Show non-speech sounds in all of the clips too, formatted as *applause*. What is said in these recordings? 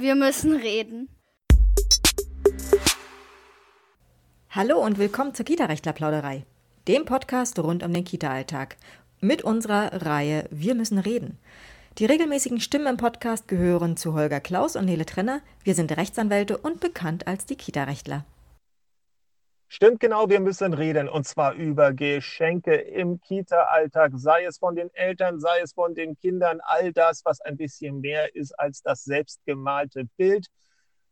Wir müssen reden. Hallo und willkommen zur Kita-Rechtler-Plauderei, dem Podcast rund um den Kita-Alltag. Mit unserer Reihe Wir müssen reden. Die regelmäßigen Stimmen im Podcast gehören zu Holger Klaus und Nele Trenner. Wir sind Rechtsanwälte und bekannt als die Kita-Rechtler. Stimmt genau, wir müssen reden und zwar über Geschenke im Kita-Alltag, sei es von den Eltern, sei es von den Kindern, all das, was ein bisschen mehr ist als das selbstgemalte Bild.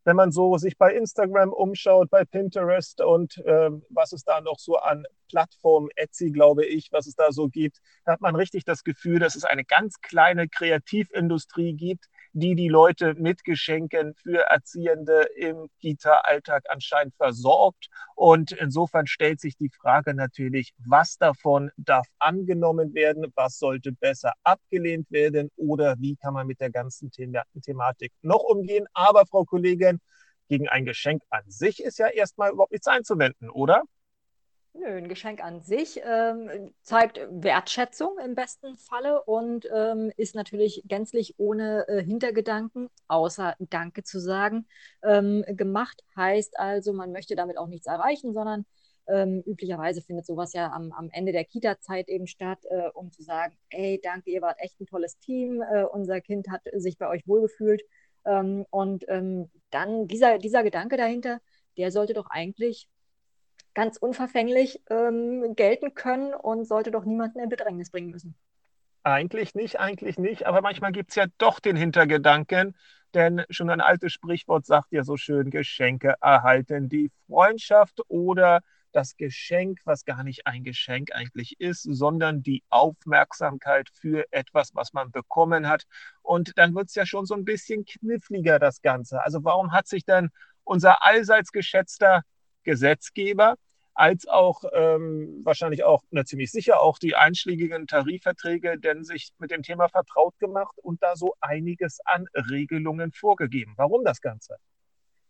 Wenn man so sich bei Instagram umschaut, bei Pinterest und äh, was es da noch so an Plattformen, Etsy, glaube ich, was es da so gibt, da hat man richtig das Gefühl, dass es eine ganz kleine Kreativindustrie gibt, die die Leute mit Geschenken für Erziehende im Kita-Alltag anscheinend versorgt. Und insofern stellt sich die Frage natürlich, was davon darf angenommen werden, was sollte besser abgelehnt werden oder wie kann man mit der ganzen Thematik noch umgehen. Aber Frau Kollegin, gegen ein Geschenk an sich ist ja erstmal überhaupt nichts einzuwenden, oder? Nö, ein Geschenk an sich ähm, zeigt Wertschätzung im besten Falle und ähm, ist natürlich gänzlich ohne äh, Hintergedanken, außer Danke zu sagen, ähm, gemacht. Heißt also, man möchte damit auch nichts erreichen, sondern ähm, üblicherweise findet sowas ja am, am Ende der Kita-Zeit eben statt, äh, um zu sagen, ey, danke, ihr wart echt ein tolles Team, äh, unser Kind hat sich bei euch wohlgefühlt. Ähm, und ähm, dann dieser, dieser Gedanke dahinter, der sollte doch eigentlich ganz unverfänglich ähm, gelten können und sollte doch niemanden in Bedrängnis bringen müssen. Eigentlich nicht, eigentlich nicht. Aber manchmal gibt es ja doch den Hintergedanken, denn schon ein altes Sprichwort sagt ja so schön, Geschenke erhalten die Freundschaft oder das Geschenk, was gar nicht ein Geschenk eigentlich ist, sondern die Aufmerksamkeit für etwas, was man bekommen hat. Und dann wird es ja schon so ein bisschen kniffliger, das Ganze. Also warum hat sich denn unser allseits geschätzter Gesetzgeber als auch ähm, wahrscheinlich auch, na, ziemlich sicher auch die einschlägigen Tarifverträge, denn sich mit dem Thema vertraut gemacht und da so einiges an Regelungen vorgegeben. Warum das Ganze?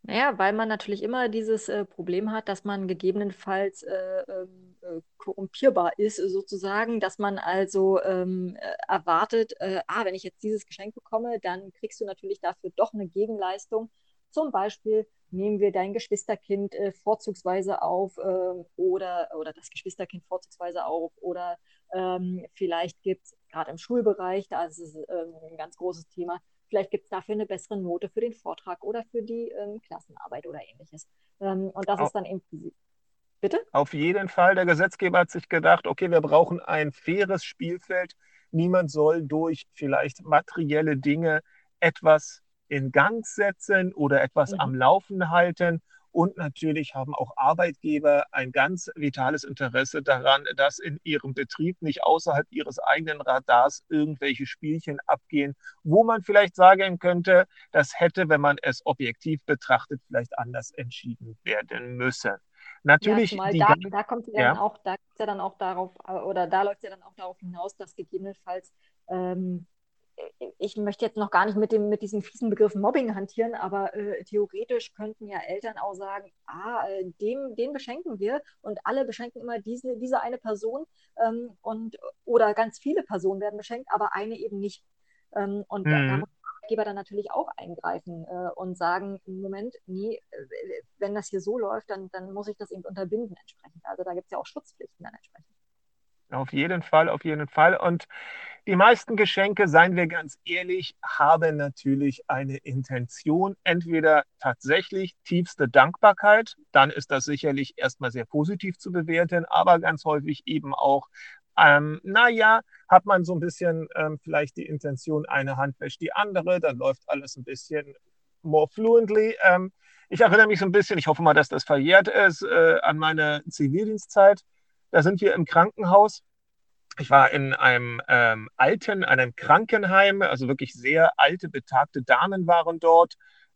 Naja, weil man natürlich immer dieses äh, Problem hat, dass man gegebenenfalls äh, ähm, äh, korrumpierbar ist, sozusagen, dass man also ähm, äh, erwartet, äh, ah, wenn ich jetzt dieses Geschenk bekomme, dann kriegst du natürlich dafür doch eine Gegenleistung. Zum Beispiel nehmen wir dein Geschwisterkind äh, vorzugsweise auf äh, oder, oder das Geschwisterkind vorzugsweise auf oder ähm, vielleicht gibt es gerade im Schulbereich, da ist es ähm, ein ganz großes Thema, vielleicht gibt es dafür eine bessere Note für den Vortrag oder für die ähm, Klassenarbeit oder ähnliches. Ähm, und das auf, ist dann eben. Bitte? Auf jeden Fall, der Gesetzgeber hat sich gedacht, okay, wir brauchen ein faires Spielfeld. Niemand soll durch vielleicht materielle Dinge etwas in Gang setzen oder etwas mhm. am Laufen halten. Und natürlich haben auch Arbeitgeber ein ganz vitales Interesse daran, dass in ihrem Betrieb nicht außerhalb ihres eigenen Radars irgendwelche Spielchen abgehen, wo man vielleicht sagen könnte, das hätte, wenn man es objektiv betrachtet, vielleicht anders entschieden werden müssen. Natürlich, ja, da, da kommt ja, ja. dann auch, da ja dann auch darauf, äh, oder da läuft ja dann auch darauf hinaus, dass gegebenenfalls ähm, ich möchte jetzt noch gar nicht mit, dem, mit diesem fiesen Begriff Mobbing hantieren, aber äh, theoretisch könnten ja Eltern auch sagen, ah, äh, dem, den beschenken wir und alle beschenken immer diese, diese eine Person ähm, und, oder ganz viele Personen werden beschenkt, aber eine eben nicht. Ähm, und mhm. da, da muss der Arbeitgeber dann natürlich auch eingreifen äh, und sagen, im Moment, nee, äh, wenn das hier so läuft, dann, dann muss ich das eben unterbinden entsprechend. Also da gibt es ja auch Schutzpflichten dann entsprechend. Auf jeden Fall, auf jeden Fall. Und die meisten Geschenke, seien wir ganz ehrlich, haben natürlich eine Intention. Entweder tatsächlich tiefste Dankbarkeit, dann ist das sicherlich erstmal sehr positiv zu bewerten, aber ganz häufig eben auch, ähm, naja, hat man so ein bisschen ähm, vielleicht die Intention, eine Hand wäscht die andere, dann läuft alles ein bisschen more fluently. Ähm, ich erinnere mich so ein bisschen, ich hoffe mal, dass das verjährt ist, äh, an meine Zivildienstzeit. Da sind wir im Krankenhaus ich war in einem ähm, alten, einem Krankenheim, also wirklich sehr alte, betagte Damen waren dort.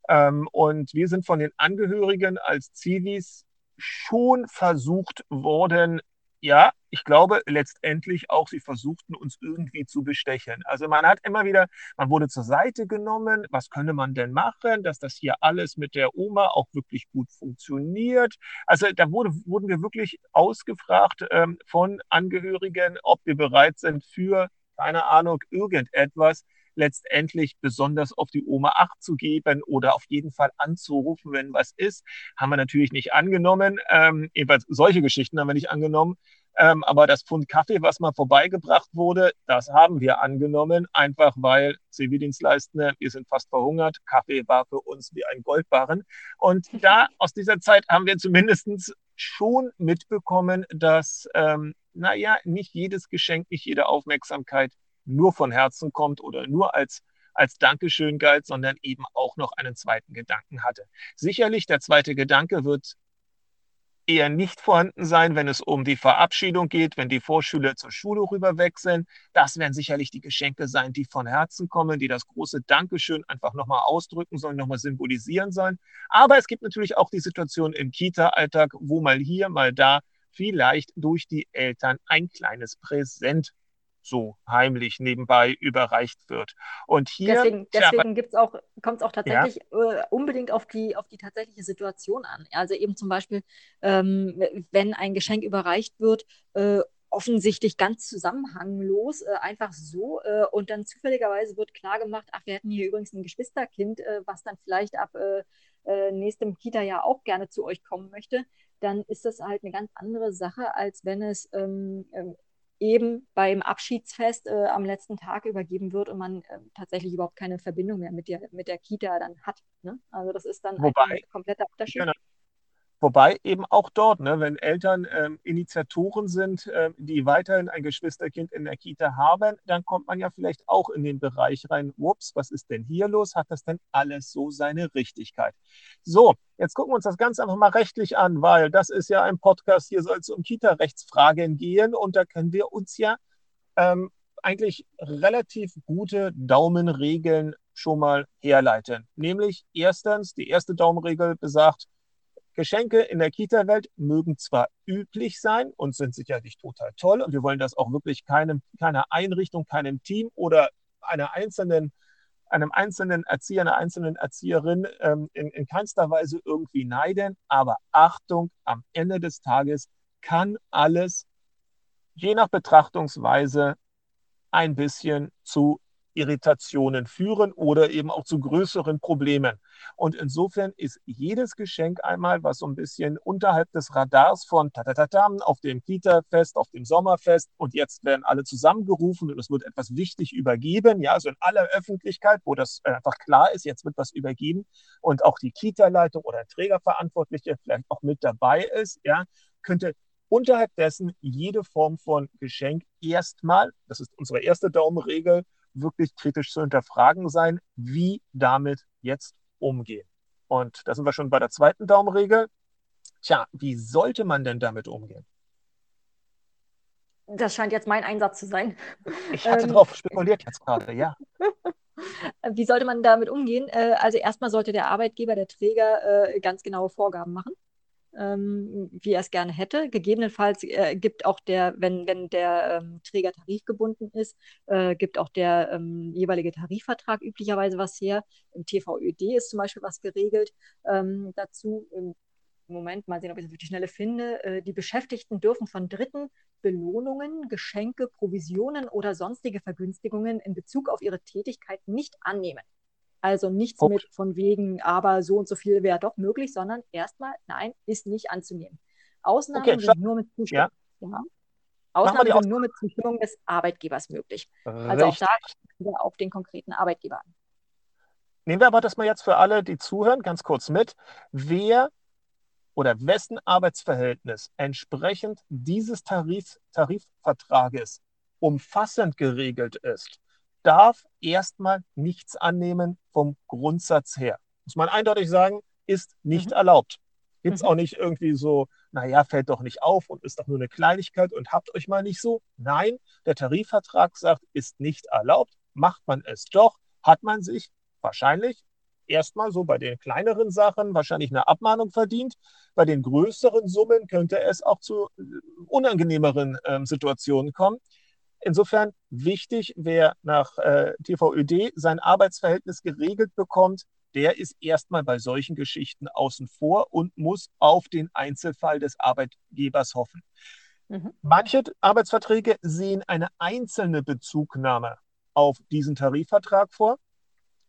Ähm, und wir sind von den Angehörigen als Zivis schon versucht worden, ja, ich glaube letztendlich auch, sie versuchten uns irgendwie zu bestechen. Also man hat immer wieder, man wurde zur Seite genommen, was könnte man denn machen, dass das hier alles mit der Oma auch wirklich gut funktioniert. Also da wurde, wurden wir wirklich ausgefragt ähm, von Angehörigen, ob wir bereit sind für, keine Ahnung, irgendetwas, letztendlich besonders auf die Oma Acht zu geben oder auf jeden Fall anzurufen, wenn was ist. Haben wir natürlich nicht angenommen. Ähm, jedenfalls solche Geschichten haben wir nicht angenommen. Ähm, aber das Pfund Kaffee, was mal vorbeigebracht wurde, das haben wir angenommen, einfach weil Zivildienstleistende, wir sind fast verhungert. Kaffee war für uns wie ein Goldbarren. Und *laughs* da aus dieser Zeit haben wir zumindest schon mitbekommen, dass, ähm, naja, nicht jedes Geschenk, nicht jede Aufmerksamkeit nur von Herzen kommt oder nur als als Dankeschön galt, sondern eben auch noch einen zweiten Gedanken hatte. Sicherlich, der zweite Gedanke wird eher nicht vorhanden sein, wenn es um die Verabschiedung geht, wenn die Vorschüler zur Schule rüberwechseln. Das werden sicherlich die Geschenke sein, die von Herzen kommen, die das große Dankeschön einfach nochmal ausdrücken sollen, nochmal symbolisieren sollen. Aber es gibt natürlich auch die Situation im Kita-Alltag, wo mal hier, mal da vielleicht durch die Eltern ein kleines Präsent so heimlich nebenbei überreicht wird. Und hier deswegen, deswegen gibt's auch, kommt es auch tatsächlich ja. äh, unbedingt auf die, auf die tatsächliche Situation an. Also eben zum Beispiel, ähm, wenn ein Geschenk überreicht wird, äh, offensichtlich ganz zusammenhanglos, äh, einfach so. Äh, und dann zufälligerweise wird klar gemacht, ach, wir hätten hier übrigens ein Geschwisterkind, äh, was dann vielleicht ab äh, äh, nächstem Kita-Jahr auch gerne zu euch kommen möchte. Dann ist das halt eine ganz andere Sache, als wenn es ähm, ähm eben beim Abschiedsfest äh, am letzten Tag übergeben wird und man äh, tatsächlich überhaupt keine Verbindung mehr mit der, mit der Kita dann hat. Ne? Also das ist dann Wobei, ein kompletter Unterschied. Genau. Wobei eben auch dort, ne, wenn Eltern ähm, Initiatoren sind, äh, die weiterhin ein Geschwisterkind in der Kita haben, dann kommt man ja vielleicht auch in den Bereich rein, ups, was ist denn hier los? Hat das denn alles so seine Richtigkeit? So, jetzt gucken wir uns das Ganze einfach mal rechtlich an, weil das ist ja ein Podcast, hier soll es um Kita-Rechtsfragen gehen und da können wir uns ja ähm, eigentlich relativ gute Daumenregeln schon mal herleiten. Nämlich erstens, die erste Daumenregel besagt, Geschenke in der Kita-Welt mögen zwar üblich sein und sind sicherlich total toll und wir wollen das auch wirklich keinem, keiner Einrichtung, keinem Team oder einer einzelnen, einem einzelnen Erzieher, einer einzelnen Erzieherin ähm, in, in keinster Weise irgendwie neiden. Aber Achtung, am Ende des Tages kann alles je nach Betrachtungsweise ein bisschen zu Irritationen führen oder eben auch zu größeren Problemen. Und insofern ist jedes Geschenk einmal, was so ein bisschen unterhalb des Radars von Tatatatam auf dem Kita-Fest, auf dem Sommerfest und jetzt werden alle zusammengerufen und es wird etwas wichtig übergeben, ja, also in aller Öffentlichkeit, wo das einfach klar ist, jetzt wird was übergeben und auch die Kita-Leitung oder Trägerverantwortliche vielleicht auch mit dabei ist, ja, könnte unterhalb dessen jede Form von Geschenk erstmal, das ist unsere erste Daumenregel, wirklich kritisch zu hinterfragen sein, wie damit jetzt umgehen. Und da sind wir schon bei der zweiten Daumenregel. Tja, wie sollte man denn damit umgehen? Das scheint jetzt mein Einsatz zu sein. Ich hatte ähm, darauf spekuliert jetzt gerade, ja. *laughs* Wie sollte man damit umgehen? Äh, also erstmal sollte der Arbeitgeber, der Träger äh, ganz genaue Vorgaben machen ähm, wie er es gerne hätte. Gegebenenfalls äh, gibt auch der, wenn, wenn der ähm, Träger tarifgebunden ist, äh, gibt auch der ähm, jeweilige Tarifvertrag üblicherweise was her. Im TVÖD ist zum Beispiel was geregelt ähm, dazu. Im Moment, mal sehen, ob ich das auf die Schnelle finde. Äh, die Beschäftigten dürfen von Dritten Belohnungen, Geschenke, Provisionen oder sonstige Vergünstigungen in Bezug auf ihre Tätigkeit nicht annehmen. Also nichts okay. mit von wegen, aber so und so viel wäre doch möglich, sondern erstmal, nein, ist nicht anzunehmen. Ausnahmen okay, sind nur mit Zustimmung. Ja. Ja. Ausnahmen sind nur mit Zustimmung des Arbeitgebers möglich. Also Richtig. auch da auf den konkreten Arbeitgeber an. Nehmen wir aber das mal jetzt für alle, die zuhören, ganz kurz mit. Wer oder wessen Arbeitsverhältnis entsprechend dieses Tarif, Tarifvertrages umfassend geregelt ist, darf erstmal nichts annehmen vom Grundsatz her. Muss man eindeutig sagen, ist nicht mhm. erlaubt. Gibt es mhm. auch nicht irgendwie so, naja, fällt doch nicht auf und ist doch nur eine Kleinigkeit und habt euch mal nicht so. Nein, der Tarifvertrag sagt, ist nicht erlaubt. Macht man es doch, hat man sich wahrscheinlich erstmal so bei den kleineren Sachen wahrscheinlich eine Abmahnung verdient. Bei den größeren Summen könnte es auch zu äh, unangenehmeren äh, Situationen kommen. Insofern wichtig, wer nach äh, TVÖD sein Arbeitsverhältnis geregelt bekommt, der ist erstmal bei solchen Geschichten außen vor und muss auf den Einzelfall des Arbeitgebers hoffen. Mhm. Manche Arbeitsverträge sehen eine einzelne Bezugnahme auf diesen Tarifvertrag vor,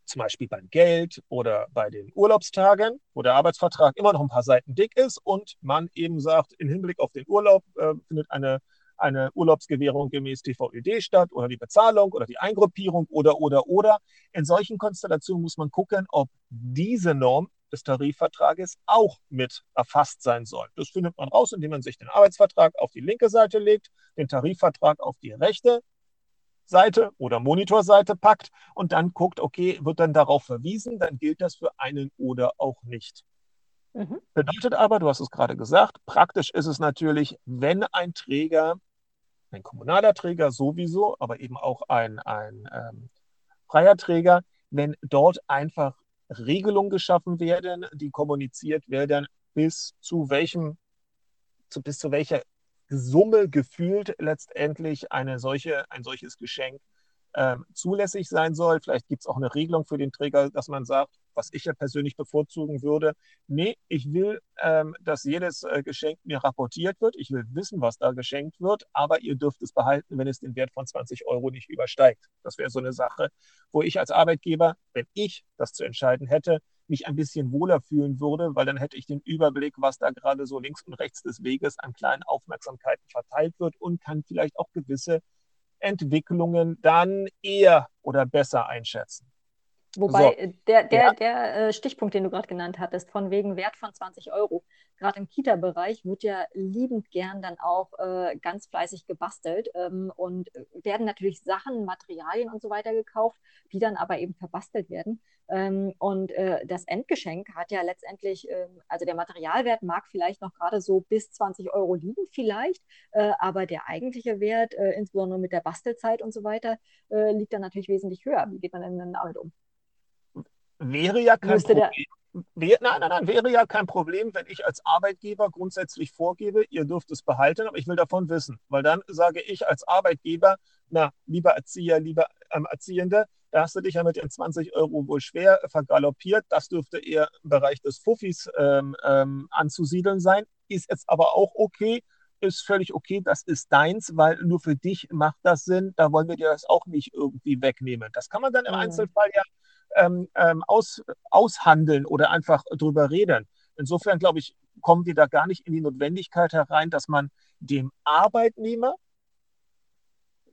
zum Beispiel beim Geld oder bei den Urlaubstagen, wo der Arbeitsvertrag immer noch ein paar Seiten dick ist und man eben sagt, im Hinblick auf den Urlaub äh, findet eine, eine Urlaubsgewährung gemäß TVÖD statt oder die Bezahlung oder die Eingruppierung oder, oder, oder. In solchen Konstellationen muss man gucken, ob diese Norm des Tarifvertrages auch mit erfasst sein soll. Das findet man raus, indem man sich den Arbeitsvertrag auf die linke Seite legt, den Tarifvertrag auf die rechte Seite oder Monitorseite packt und dann guckt, okay, wird dann darauf verwiesen, dann gilt das für einen oder auch nicht. Mhm. Bedeutet aber, du hast es gerade gesagt, praktisch ist es natürlich, wenn ein Träger, ein kommunaler Träger sowieso, aber eben auch ein, ein ähm, freier Träger, wenn dort einfach Regelungen geschaffen werden, die kommuniziert werden, bis zu welchem, zu, bis zu welcher Summe gefühlt letztendlich eine solche, ein solches Geschenk ähm, zulässig sein soll. Vielleicht gibt es auch eine Regelung für den Träger, dass man sagt, was ich ja persönlich bevorzugen würde, nee, ich will, ähm, dass jedes äh, Geschenk mir rapportiert wird. Ich will wissen, was da geschenkt wird, aber ihr dürft es behalten, wenn es den Wert von 20 Euro nicht übersteigt. Das wäre so eine Sache, wo ich als Arbeitgeber, wenn ich das zu entscheiden hätte, mich ein bisschen wohler fühlen würde, weil dann hätte ich den Überblick, was da gerade so links und rechts des Weges an kleinen Aufmerksamkeiten verteilt wird und kann vielleicht auch gewisse Entwicklungen dann eher oder besser einschätzen. Wobei so. Äh, der, der, ja. der äh, Stichpunkt, den du gerade genannt hattest, von wegen Wert von 20 Euro, gerade im Kita-Bereich wird ja liebend gern dann auch äh, ganz fleißig gebastelt ähm, und werden natürlich Sachen, Materialien und so weiter gekauft, die dann aber eben verbastelt werden. Ähm, und äh, das Endgeschenk hat ja letztendlich, ähm, also der Materialwert mag vielleicht noch gerade so bis 20 Euro liegen, vielleicht, äh, aber der eigentliche Wert, äh, insbesondere mit der Bastelzeit und so weiter, liegt dann natürlich wesentlich höher. Wie geht man denn damit um? Wäre ja kein Müsste Problem. Wär, nein, nein, nein, wäre ja kein Problem, wenn ich als Arbeitgeber grundsätzlich vorgebe, ihr dürft es behalten, aber ich will davon wissen. Weil dann sage ich als Arbeitgeber, na, lieber Erzieher, lieber ähm, Erziehende, da hast du dich ja mit den 20 Euro wohl schwer vergaloppiert. Das dürfte eher im Bereich des Fuffis ähm, ähm, anzusiedeln sein. Ist jetzt aber auch okay, ist völlig okay, das ist deins, weil nur für dich macht das Sinn. Da wollen wir dir das auch nicht irgendwie wegnehmen. Das kann man dann im mhm. Einzelfall ja ähm, ähm, aus, aushandeln oder einfach drüber reden. Insofern glaube ich, kommen wir da gar nicht in die Notwendigkeit herein, dass man dem Arbeitnehmer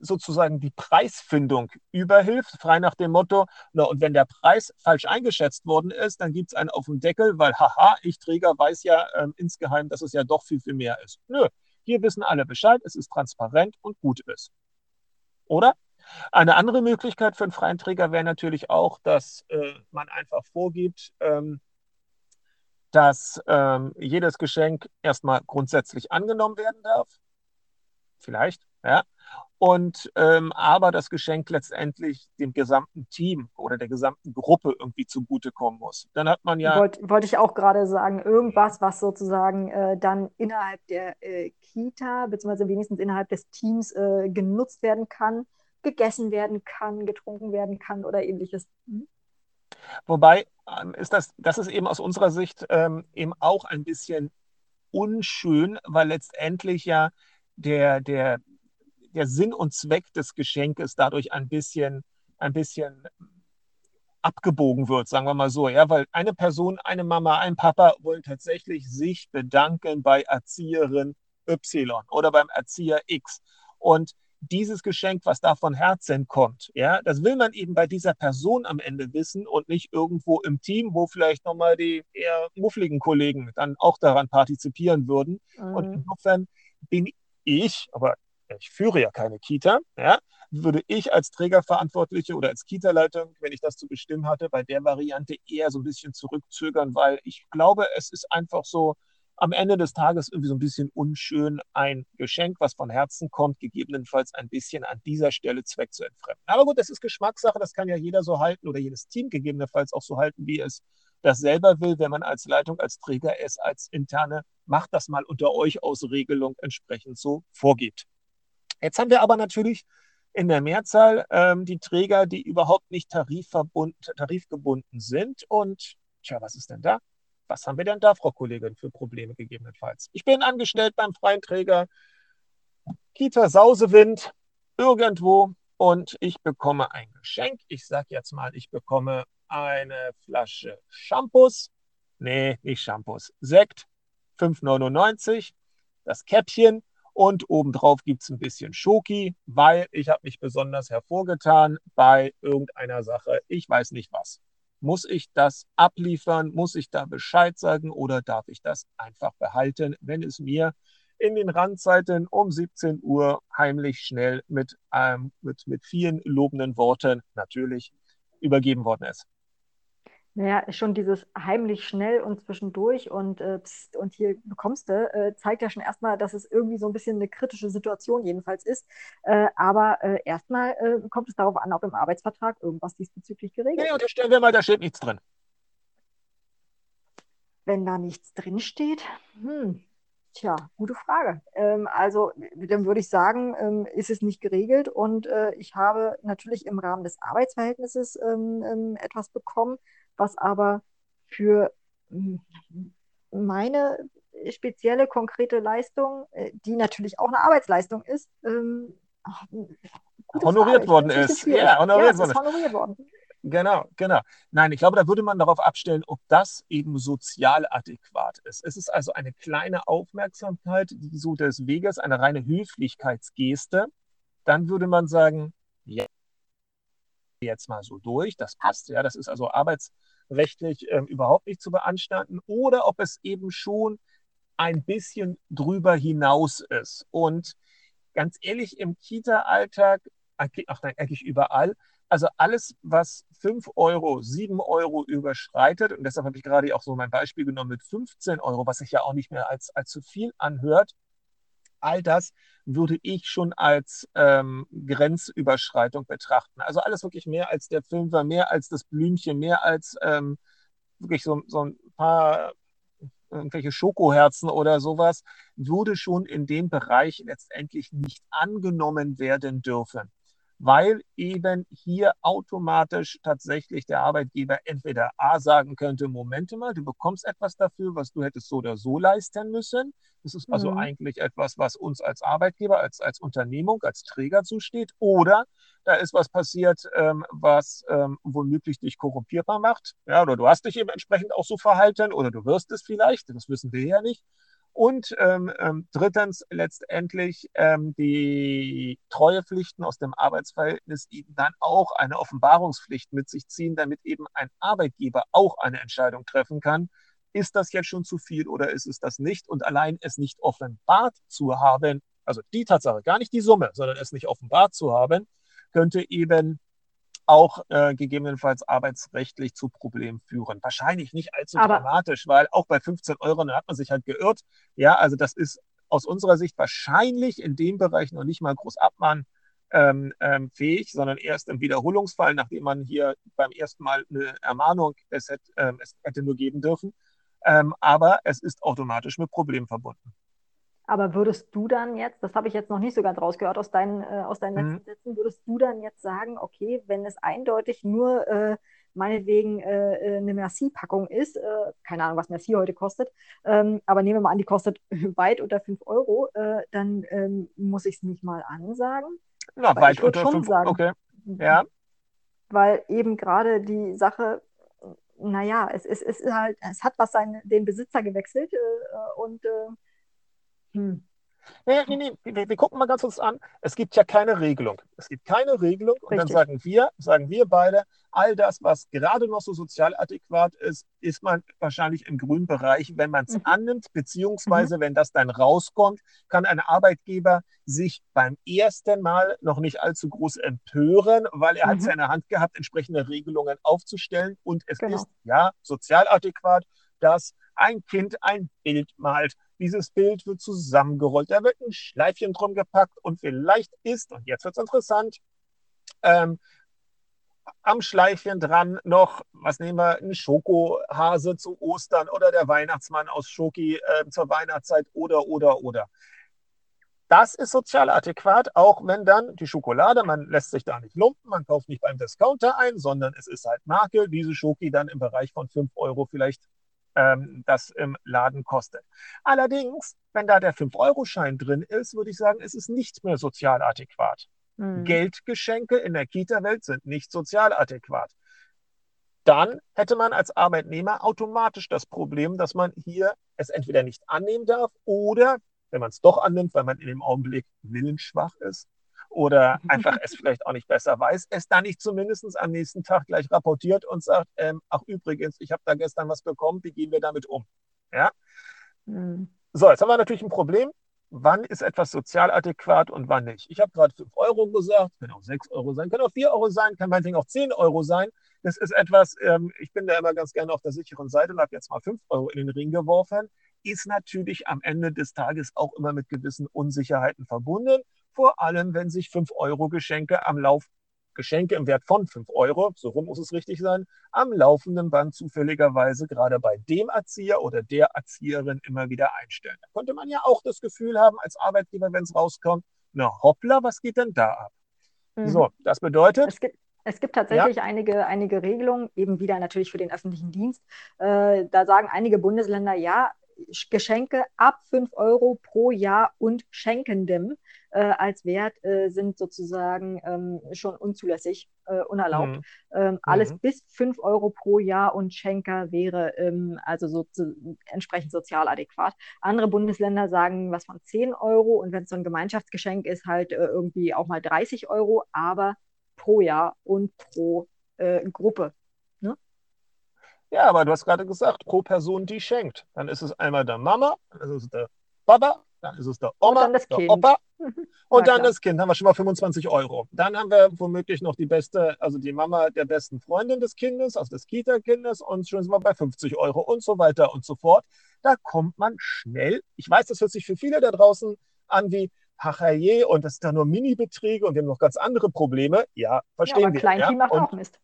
sozusagen die Preisfindung überhilft, frei nach dem Motto, na, und wenn der Preis falsch eingeschätzt worden ist, dann gibt es einen auf dem Deckel, weil, haha, ich Träger weiß ja ähm, insgeheim, dass es ja doch viel, viel mehr ist. Nö, hier wissen alle Bescheid, es ist transparent und gut ist. Oder? Eine andere Möglichkeit für einen freien Träger wäre natürlich auch, dass äh, man einfach vorgibt, ähm, dass ähm, jedes Geschenk erstmal grundsätzlich angenommen werden darf. Vielleicht, ja. Und ähm, aber das Geschenk letztendlich dem gesamten Team oder der gesamten Gruppe irgendwie zugutekommen muss. Dann hat man ja. Wollte wollt ich auch gerade sagen, irgendwas, was sozusagen äh, dann innerhalb der äh, Kita, beziehungsweise wenigstens innerhalb des Teams äh, genutzt werden kann gegessen werden kann, getrunken werden kann oder ähnliches. Mhm. Wobei ähm, ist das, das ist eben aus unserer Sicht ähm, eben auch ein bisschen unschön, weil letztendlich ja der, der, der Sinn und Zweck des Geschenkes dadurch ein bisschen, ein bisschen abgebogen wird, sagen wir mal so, ja, weil eine Person, eine Mama, ein Papa wollen tatsächlich sich bedanken bei Erzieherin Y oder beim Erzieher X. Und dieses Geschenk, was da von Herzen kommt, ja, das will man eben bei dieser Person am Ende wissen und nicht irgendwo im Team, wo vielleicht nochmal die eher muffligen Kollegen dann auch daran partizipieren würden. Mhm. Und insofern bin ich, aber ich führe ja keine Kita, ja, würde ich als Trägerverantwortliche oder als Kita-Leitung, wenn ich das zu bestimmen hatte, bei der Variante eher so ein bisschen zurückzögern, weil ich glaube, es ist einfach so, am Ende des Tages irgendwie so ein bisschen unschön ein Geschenk, was von Herzen kommt, gegebenenfalls ein bisschen an dieser Stelle Zweck zu entfremden. Aber gut, das ist Geschmackssache, das kann ja jeder so halten oder jedes Team gegebenenfalls auch so halten, wie es das selber will, wenn man als Leitung, als Träger es als interne, macht das mal unter euch aus Regelung entsprechend so vorgeht. Jetzt haben wir aber natürlich in der Mehrzahl ähm, die Träger, die überhaupt nicht tarifgebunden sind. Und tja, was ist denn da? Was haben wir denn da, Frau Kollegin, für Probleme gegebenenfalls? Ich bin angestellt beim freien Träger Kita Sausewind irgendwo und ich bekomme ein Geschenk. Ich sage jetzt mal, ich bekomme eine Flasche Shampoos. Nee, nicht Shampoos. Sekt, 5,99. Das Käppchen und obendrauf gibt es ein bisschen Schoki, weil ich habe mich besonders hervorgetan bei irgendeiner Sache. Ich weiß nicht was. Muss ich das abliefern? Muss ich da Bescheid sagen oder darf ich das einfach behalten, wenn es mir in den Randzeiten um 17 Uhr heimlich schnell mit, ähm, mit, mit vielen lobenden Worten natürlich übergeben worden ist. Naja, schon dieses heimlich schnell und zwischendurch und, äh, pst, und hier bekommst du, äh, zeigt ja schon erstmal, dass es irgendwie so ein bisschen eine kritische Situation jedenfalls ist. Äh, aber äh, erstmal äh, kommt es darauf an, ob im Arbeitsvertrag irgendwas diesbezüglich geregelt Nee, unterstellen wir mal, da steht nichts drin. Wenn da nichts drinsteht, hm, Tja, gute Frage. Ähm, also dann würde ich sagen, ähm, ist es nicht geregelt und äh, ich habe natürlich im Rahmen des Arbeitsverhältnisses ähm, ähm etwas bekommen, was aber für hm, meine spezielle, konkrete Leistung, äh, die natürlich auch eine Arbeitsleistung ist, ähm, honoriert worden ist. Ja, honoriert, ja, ist honoriert worden. Genau, genau. Nein, ich glaube, da würde man darauf abstellen, ob das eben sozial adäquat ist. Es ist also eine kleine Aufmerksamkeit, die so des Weges, eine reine Höflichkeitsgeste. Dann würde man sagen, ja, jetzt mal so durch, das passt ja, das ist also arbeitsrechtlich äh, überhaupt nicht zu beanstanden. Oder ob es eben schon ein bisschen drüber hinaus ist. Und ganz ehrlich, im Kita-Alltag, ach nein, eigentlich überall, also alles, was 5 Euro, 7 Euro überschreitet, und deshalb habe ich gerade auch so mein Beispiel genommen mit 15 Euro, was sich ja auch nicht mehr als, als zu viel anhört, all das würde ich schon als ähm, Grenzüberschreitung betrachten. Also alles wirklich mehr als der Fünfer, mehr als das Blümchen, mehr als ähm, wirklich so, so ein paar irgendwelche Schokoherzen oder sowas, würde schon in dem Bereich letztendlich nicht angenommen werden dürfen weil eben hier automatisch tatsächlich der Arbeitgeber entweder A sagen könnte, Momente mal, du bekommst etwas dafür, was du hättest so oder so leisten müssen. Das ist also mhm. eigentlich etwas, was uns als Arbeitgeber, als, als Unternehmung, als Träger zusteht. Oder da ist was passiert, ähm, was ähm, womöglich dich korrumpierbar macht. Ja, oder du hast dich eben entsprechend auch so verhalten oder du wirst es vielleicht, das wissen wir ja nicht. Und ähm, ähm, drittens letztendlich ähm, die Treuepflichten aus dem Arbeitsverhältnis eben dann auch eine Offenbarungspflicht mit sich ziehen, damit eben ein Arbeitgeber auch eine Entscheidung treffen kann. Ist das jetzt schon zu viel oder ist es das nicht? Und allein es nicht offenbart zu haben, also die Tatsache, gar nicht die Summe, sondern es nicht offenbart zu haben, könnte eben auch äh, gegebenenfalls arbeitsrechtlich zu Problemen führen. Wahrscheinlich nicht allzu Aber dramatisch, weil auch bei 15 Euro hat man sich halt geirrt. Ja, also das ist aus unserer Sicht wahrscheinlich in dem Bereich noch nicht mal groß abmahn ähm, ähm, fähig, sondern erst im Wiederholungsfall, nachdem man hier beim ersten Mal eine Ermahnung es, hätte, ähm, es hätte nur geben dürfen. Ähm, aber es ist automatisch mit Problemen verbunden. Aber würdest du dann jetzt, das habe ich jetzt noch nicht so ganz rausgehört aus deinen, äh, aus deinen mhm. letzten Sätzen, würdest du dann jetzt sagen, okay, wenn es eindeutig nur äh, meinetwegen äh, äh eine Merci-Packung ist, äh, keine Ahnung, was Merci heute kostet, ähm, aber nehmen wir mal an, die kostet *laughs* weit unter 5 Euro, äh, dann ähm, muss ich es nicht mal ansagen. Na, weit unter 5 Euro, okay. Ja. Weil eben gerade die Sache, naja, es, es, es, ist halt, es hat was seinen, den Besitzer gewechselt und hm. Nee, nee, nee, wir, wir, gucken mal ganz kurz an. Es gibt ja keine Regelung. Es gibt keine Regelung. Und Richtig. dann sagen wir, sagen wir beide, all das, was gerade noch so sozial adäquat ist, ist man wahrscheinlich im grünen Bereich, wenn man es mhm. annimmt, beziehungsweise mhm. wenn das dann rauskommt, kann ein Arbeitgeber sich beim ersten Mal noch nicht allzu groß empören, weil er mhm. hat es ja in der Hand gehabt, entsprechende Regelungen aufzustellen. Und es genau. ist ja sozial adäquat, dass ein Kind ein Bild malt dieses Bild wird zusammengerollt, da wird ein Schleifchen drum gepackt und vielleicht ist, und jetzt wird es interessant, ähm, am Schleifchen dran noch, was nehmen wir, ein Schokohase zu Ostern oder der Weihnachtsmann aus Schoki äh, zur Weihnachtszeit oder, oder, oder. Das ist sozial adäquat, auch wenn dann die Schokolade, man lässt sich da nicht lumpen, man kauft nicht beim Discounter ein, sondern es ist halt Marke, diese Schoki dann im Bereich von 5 Euro vielleicht ähm, das im Laden kostet. Allerdings, wenn da der 5-Euro-Schein drin ist, würde ich sagen, ist es nicht mehr sozial adäquat. Mhm. Geldgeschenke in der Kita-Welt sind nicht sozial adäquat. Dann hätte man als Arbeitnehmer automatisch das Problem, dass man hier es entweder nicht annehmen darf oder, wenn man es doch annimmt, weil man in dem Augenblick willensschwach ist oder *laughs* einfach es vielleicht auch nicht besser weiß, es dann nicht zumindest am nächsten Tag gleich rapportiert und sagt, ähm, ach übrigens, ich habe da gestern was bekommen, wie gehen wir damit um? Ja? Mhm. So, jetzt haben wir natürlich ein Problem wann ist etwas sozial adäquat und wann nicht. Ich habe gerade 5 Euro gesagt, kann auch 6 Euro sein, kann auch 4 Euro sein, kann meinetwegen auch 10 Euro sein. Das ist etwas, ähm, ich bin da immer ganz gerne auf der sicheren Seite und habe jetzt mal 5 Euro in den Ring geworfen. Ist natürlich am Ende des Tages auch immer mit gewissen Unsicherheiten verbunden. Vor allem, wenn sich 5 Euro Geschenke am Lauf Geschenke im Wert von 5 Euro, so rum muss es richtig sein, am laufenden Band zufälligerweise gerade bei dem Erzieher oder der Erzieherin immer wieder einstellen. Da könnte man ja auch das Gefühl haben als Arbeitgeber, wenn es rauskommt, na hoppla, was geht denn da ab? Mhm. So, das bedeutet. Es gibt, es gibt tatsächlich ja. einige, einige Regelungen, eben wieder natürlich für den öffentlichen Dienst. Äh, da sagen einige Bundesländer, ja, Geschenke ab 5 Euro pro Jahr und Schenkendem als Wert äh, sind sozusagen ähm, schon unzulässig, äh, unerlaubt. Mhm. Ähm, alles mhm. bis 5 Euro pro Jahr und Schenker wäre ähm, also so, so, entsprechend sozial adäquat. Andere Bundesländer sagen was von 10 Euro und wenn es so ein Gemeinschaftsgeschenk ist, halt äh, irgendwie auch mal 30 Euro, aber pro Jahr und pro äh, Gruppe. Ne? Ja, aber du hast gerade gesagt, pro Person, die schenkt. Dann ist es einmal der Mama, dann ist es der Papa, dann ist es der Oma, der kind. Opa und dann das Kind. Haben wir schon mal 25 Euro. Dann haben wir womöglich noch die beste, also die Mama der besten Freundin des Kindes, also des Kita-Kindes und schon sind wir bei 50 Euro und so weiter und so fort. Da kommt man schnell. Ich weiß, das hört sich für viele da draußen an wie, ach je, und das sind da nur Mini-Beträge und wir haben noch ganz andere Probleme. Ja, verstehen ja, aber wir. Kleinvieh ja? macht auch Mist.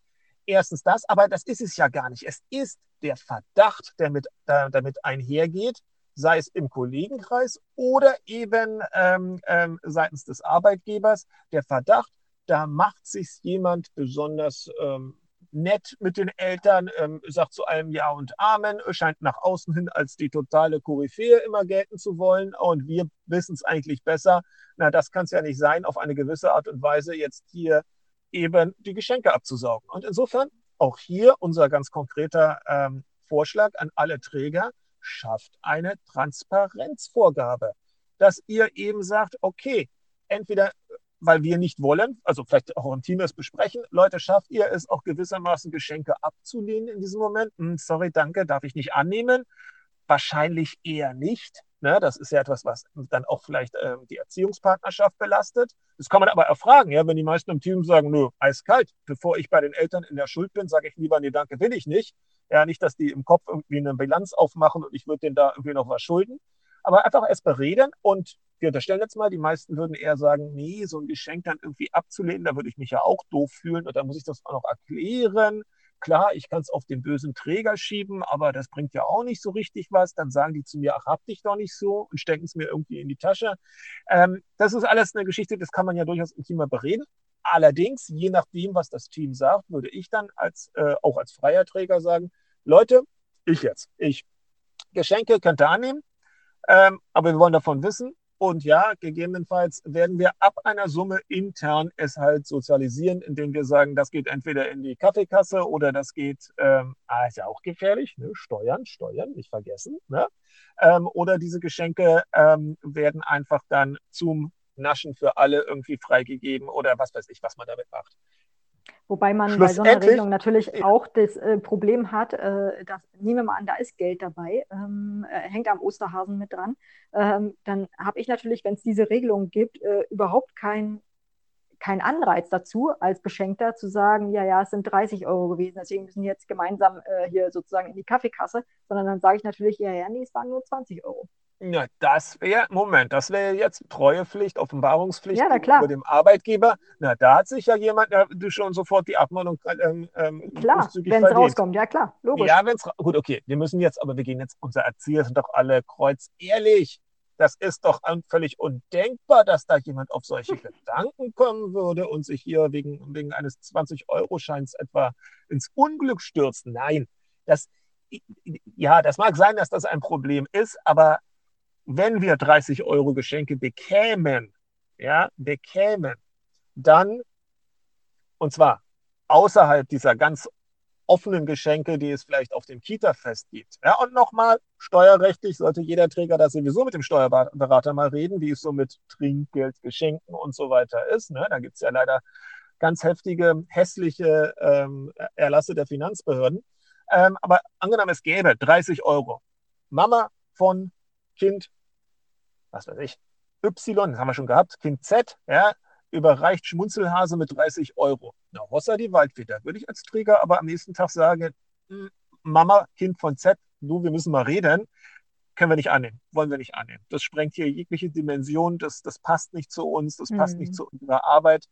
Erstens das, aber das ist es ja gar nicht. Es ist der Verdacht, der mit, der damit einhergeht, sei es im Kollegenkreis oder eben ähm, ähm, seitens des Arbeitgebers, der Verdacht, da macht sich jemand besonders ähm, nett mit den Eltern, ähm, sagt zu allem Ja und Amen, scheint nach außen hin als die totale Koryphäe immer gelten zu wollen und wir wissen es eigentlich besser. Na, das kann es ja nicht sein, auf eine gewisse Art und Weise jetzt hier eben die Geschenke abzusaugen. Und insofern auch hier unser ganz konkreter ähm, Vorschlag an alle Träger, schafft eine Transparenzvorgabe, dass ihr eben sagt, okay, entweder weil wir nicht wollen, also vielleicht auch im Team es besprechen, Leute, schafft ihr es auch gewissermaßen Geschenke abzulehnen in diesem Moment? Hm, sorry, danke, darf ich nicht annehmen. Wahrscheinlich eher nicht. Ne? Das ist ja etwas, was dann auch vielleicht ähm, die Erziehungspartnerschaft belastet. Das kann man aber erfragen, ja, wenn die meisten im Team sagen, nö, eiskalt, bevor ich bei den Eltern in der Schuld bin, sage ich lieber, nee, danke, will ich nicht. Ja, nicht, dass die im Kopf irgendwie eine Bilanz aufmachen und ich würde denen da irgendwie noch was schulden. Aber einfach erst bereden und wir unterstellen jetzt mal, die meisten würden eher sagen, nee, so ein Geschenk dann irgendwie abzulehnen, da würde ich mich ja auch doof fühlen und dann muss ich das auch noch erklären. Klar, ich kann es auf den bösen Träger schieben, aber das bringt ja auch nicht so richtig was. Dann sagen die zu mir, ach, hab dich doch nicht so und stecken es mir irgendwie in die Tasche. Ähm, das ist alles eine Geschichte, das kann man ja durchaus mal bereden. Allerdings, je nachdem, was das Team sagt, würde ich dann als, äh, auch als freier Träger sagen, Leute, ich jetzt, ich, Geschenke könnt ihr annehmen, ähm, aber wir wollen davon wissen. Und ja, gegebenenfalls werden wir ab einer Summe intern es halt sozialisieren, indem wir sagen, das geht entweder in die Kaffeekasse oder das geht, ähm, ah, ist ja auch gefährlich, ne? Steuern, Steuern, nicht vergessen. Ne? Ähm, oder diese Geschenke ähm, werden einfach dann zum Naschen für alle irgendwie freigegeben oder was weiß ich, was man damit macht. Wobei man bei so einer Regelung natürlich auch das äh, Problem hat, äh, dass, nehmen wir mal an, da ist Geld dabei, ähm, äh, hängt am Osterhasen mit dran. Ähm, dann habe ich natürlich, wenn es diese Regelung gibt, äh, überhaupt keinen kein Anreiz dazu, als Beschenkter zu sagen, ja, ja, es sind 30 Euro gewesen, deswegen müssen wir jetzt gemeinsam äh, hier sozusagen in die Kaffeekasse, sondern dann sage ich natürlich, ja, ja, nee, es waren nur 20 Euro. Ja, das wäre, Moment, das wäre jetzt Treuepflicht, Offenbarungspflicht ja, gegenüber dem Arbeitgeber. Na, da hat sich ja jemand ja, schon sofort die Abmahnung ähm, ähm Klar, wenn es rauskommt, ja klar, logisch. Ja, wenn es, gut, okay, wir müssen jetzt, aber wir gehen jetzt, unsere Erzieher sind doch alle kreuzehrlich. Das ist doch völlig undenkbar, dass da jemand auf solche *laughs* Gedanken kommen würde und sich hier wegen, wegen eines 20-Euro-Scheins etwa ins Unglück stürzt. Nein, das, ja, das mag sein, dass das ein Problem ist, aber wenn wir 30 Euro Geschenke bekämen, ja, bekämen, dann, und zwar außerhalb dieser ganz offenen Geschenke, die es vielleicht auf dem Kita-Fest gibt. Ja, und nochmal, steuerrechtlich sollte jeder Träger da sowieso mit dem Steuerberater mal reden, wie es so mit Trinkgeld, Geschenken und so weiter ist. Ne? Da gibt es ja leider ganz heftige, hässliche ähm, Erlasse der Finanzbehörden. Ähm, aber angenommen, es gäbe 30 Euro. Mama von Kind, was weiß ich, Y, das haben wir schon gehabt, Kind Z, ja, überreicht Schmunzelhase mit 30 Euro. Na, Hossa die Waldfeder. Würde ich als Träger aber am nächsten Tag sagen, hm, Mama, Kind von Z, du, wir müssen mal reden. Können wir nicht annehmen, wollen wir nicht annehmen. Das sprengt hier jegliche Dimension, das, das passt nicht zu uns, das passt mhm. nicht zu unserer Arbeit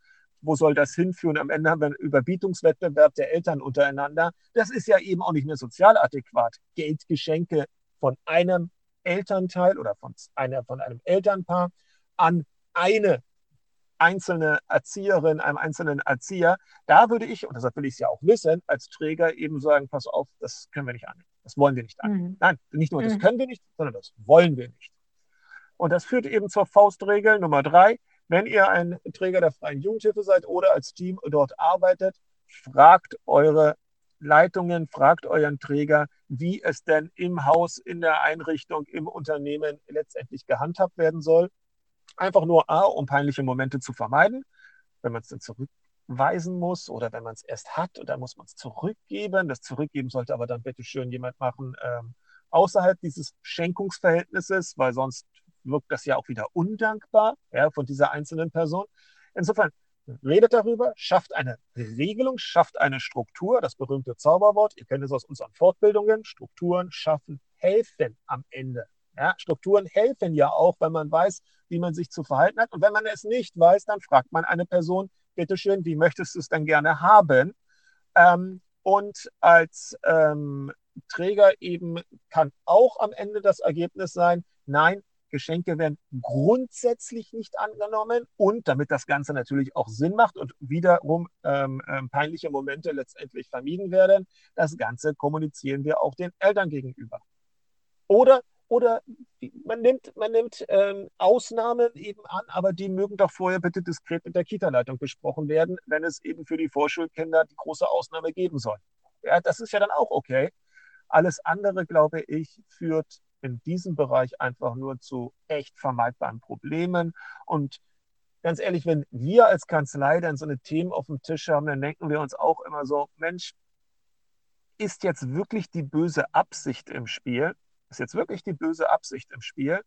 wo soll das hinführen? Am Ende haben wir einen Überbietungswettbewerb der Eltern untereinander. Das ist ja eben auch nicht mehr sozial adäquat. Geldgeschenke von einem Elternteil oder von, einer, von einem Elternpaar an eine einzelne Erzieherin, einem einzelnen Erzieher. Da würde ich, und deshalb will ich es ja auch wissen, als Träger eben sagen, pass auf, das können wir nicht annehmen. Das wollen wir nicht annehmen. Mhm. Nein, nicht nur das mhm. können wir nicht, sondern das wollen wir nicht. Und das führt eben zur Faustregel Nummer drei. Wenn ihr ein Träger der freien Jugendhilfe seid oder als Team dort arbeitet, fragt eure Leitungen, fragt euren Träger, wie es denn im Haus, in der Einrichtung, im Unternehmen letztendlich gehandhabt werden soll. Einfach nur A, um peinliche Momente zu vermeiden. Wenn man es dann zurückweisen muss oder wenn man es erst hat, dann muss man es zurückgeben. Das Zurückgeben sollte aber dann bitte schön jemand machen ähm, außerhalb dieses Schenkungsverhältnisses, weil sonst wirkt das ja auch wieder undankbar ja, von dieser einzelnen Person. Insofern redet darüber, schafft eine Regelung, schafft eine Struktur, das berühmte Zauberwort, ihr kennt es aus unseren Fortbildungen, Strukturen schaffen, helfen am Ende. Ja, Strukturen helfen ja auch, wenn man weiß, wie man sich zu verhalten hat. Und wenn man es nicht weiß, dann fragt man eine Person, bitteschön, wie möchtest du es denn gerne haben? Ähm, und als ähm, Träger eben kann auch am Ende das Ergebnis sein, nein, Geschenke werden grundsätzlich nicht angenommen und damit das Ganze natürlich auch Sinn macht und wiederum ähm, ähm, peinliche Momente letztendlich vermieden werden, das Ganze kommunizieren wir auch den Eltern gegenüber. Oder, oder man nimmt, man nimmt ähm, Ausnahmen eben an, aber die mögen doch vorher bitte diskret mit der Kita-Leitung besprochen werden, wenn es eben für die Vorschulkinder die große Ausnahme geben soll. Ja, das ist ja dann auch okay. Alles andere, glaube ich, führt in diesem Bereich einfach nur zu echt vermeidbaren Problemen. Und ganz ehrlich, wenn wir als Kanzlei dann so eine Themen auf dem Tisch haben, dann denken wir uns auch immer so, Mensch, ist jetzt wirklich die böse Absicht im Spiel? Ist jetzt wirklich die böse Absicht im Spiel?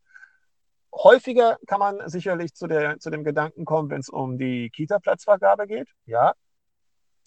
Häufiger kann man sicherlich zu, der, zu dem Gedanken kommen, wenn es um die Kita-Platzvergabe geht. Ja,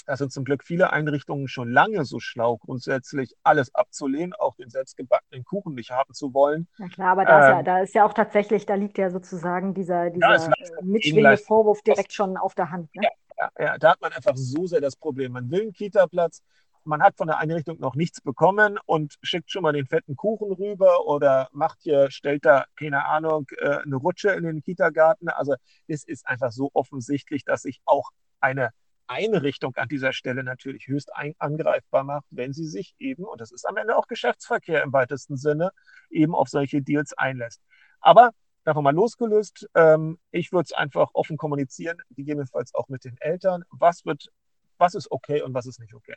da sind zum Glück viele Einrichtungen schon lange so schlau, grundsätzlich alles abzulehnen, auch den selbstgebackenen Kuchen nicht haben zu wollen. Na klar, aber da, ähm, ist, ja, ähm, da ist ja auch tatsächlich, da liegt ja sozusagen dieser, dieser ja, äh, mitschwingende Vorwurf direkt schon auf der Hand. Ne? Ja, ja, ja, da hat man einfach so sehr das Problem. Man will einen Kita-Platz, man hat von der Einrichtung noch nichts bekommen und schickt schon mal den fetten Kuchen rüber oder macht hier, stellt da, keine Ahnung, äh, eine Rutsche in den Kita-Garten. Also es ist einfach so offensichtlich, dass sich auch eine Einrichtung an dieser Stelle natürlich höchst ein, angreifbar macht, wenn sie sich eben, und das ist am Ende auch Geschäftsverkehr im weitesten Sinne, eben auf solche Deals einlässt. Aber davon mal losgelöst, ähm, ich würde es einfach offen kommunizieren, gegebenenfalls auch mit den Eltern, was wird, was ist okay und was ist nicht okay.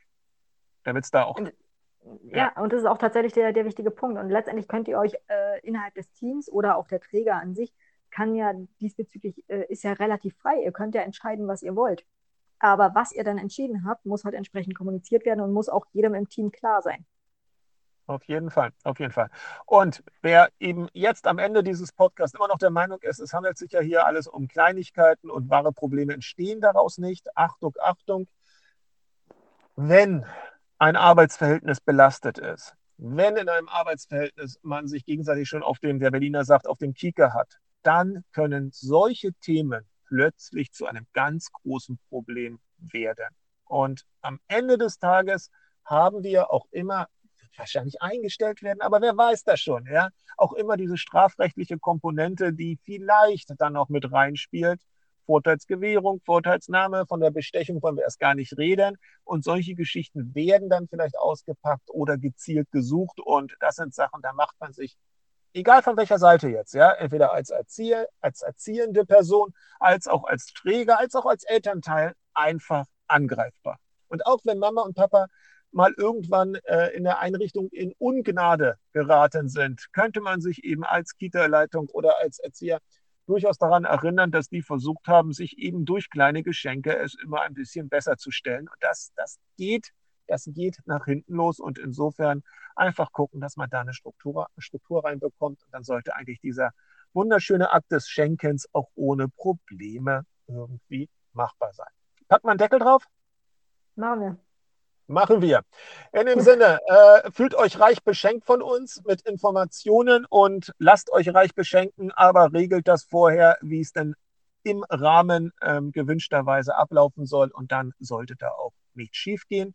Damit es da auch. Ja, ja, und das ist auch tatsächlich der, der wichtige Punkt. Und letztendlich könnt ihr euch äh, innerhalb des Teams oder auch der Träger an sich kann ja diesbezüglich, äh, ist ja relativ frei. Ihr könnt ja entscheiden, was ihr wollt. Aber was ihr dann entschieden habt, muss halt entsprechend kommuniziert werden und muss auch jedem im Team klar sein. Auf jeden Fall, auf jeden Fall. Und wer eben jetzt am Ende dieses Podcasts immer noch der Meinung ist, es handelt sich ja hier alles um Kleinigkeiten und wahre Probleme entstehen daraus nicht, Achtung, Achtung, wenn ein Arbeitsverhältnis belastet ist, wenn in einem Arbeitsverhältnis man sich gegenseitig schon auf dem, der Berliner sagt, auf dem Kieker hat, dann können solche Themen plötzlich zu einem ganz großen Problem werden. Und am Ende des Tages haben wir auch immer wahrscheinlich eingestellt werden, aber wer weiß das schon, ja? Auch immer diese strafrechtliche Komponente, die vielleicht dann auch mit reinspielt. Vorteilsgewährung, Vorteilsnahme, von der Bestechung wollen wir erst gar nicht reden. Und solche Geschichten werden dann vielleicht ausgepackt oder gezielt gesucht. Und das sind Sachen, da macht man sich egal von welcher Seite jetzt, ja, entweder als Erzieher, als erziehende Person, als auch als Träger, als auch als Elternteil, einfach angreifbar. Und auch wenn Mama und Papa mal irgendwann äh, in der Einrichtung in Ungnade geraten sind, könnte man sich eben als Kita-Leitung oder als Erzieher durchaus daran erinnern, dass die versucht haben, sich eben durch kleine Geschenke es immer ein bisschen besser zu stellen. Und das, das geht, das geht nach hinten los. Und insofern einfach gucken, dass man da eine Struktur, eine Struktur reinbekommt. Und dann sollte eigentlich dieser wunderschöne Akt des Schenkens auch ohne Probleme irgendwie machbar sein. Packt man einen Deckel drauf? Machen wir. Machen wir. In dem Sinne, äh, fühlt euch reich beschenkt von uns mit Informationen und lasst euch reich beschenken, aber regelt das vorher, wie es denn im Rahmen ähm, gewünschterweise ablaufen soll und dann sollte da auch nicht schief gehen.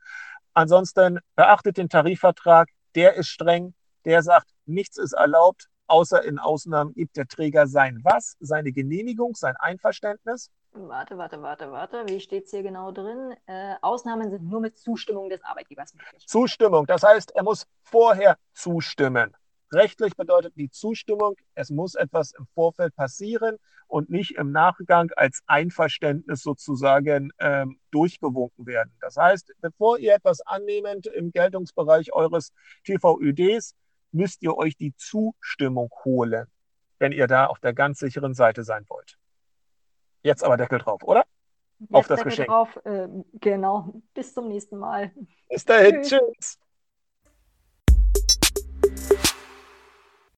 Ansonsten beachtet den Tarifvertrag, der ist streng, der sagt, nichts ist erlaubt, außer in Ausnahmen gibt der Träger sein was, seine Genehmigung, sein Einverständnis. Warte, warte, warte, warte. Wie steht es hier genau drin? Äh, Ausnahmen sind nur mit Zustimmung des Arbeitgebers möglich. Zustimmung, das heißt, er muss vorher zustimmen. Rechtlich bedeutet die Zustimmung, es muss etwas im Vorfeld passieren und nicht im Nachgang als Einverständnis sozusagen ähm, durchgewunken werden. Das heißt, bevor ihr etwas annehmend im Geltungsbereich eures TVÖDs, müsst ihr euch die Zustimmung holen, wenn ihr da auf der ganz sicheren Seite sein wollt. Jetzt aber Deckel drauf, oder? Jetzt auf das Deckel Geschenk. drauf. Äh, genau. Bis zum nächsten Mal. Bis dahin. Tschüss. Tschüss.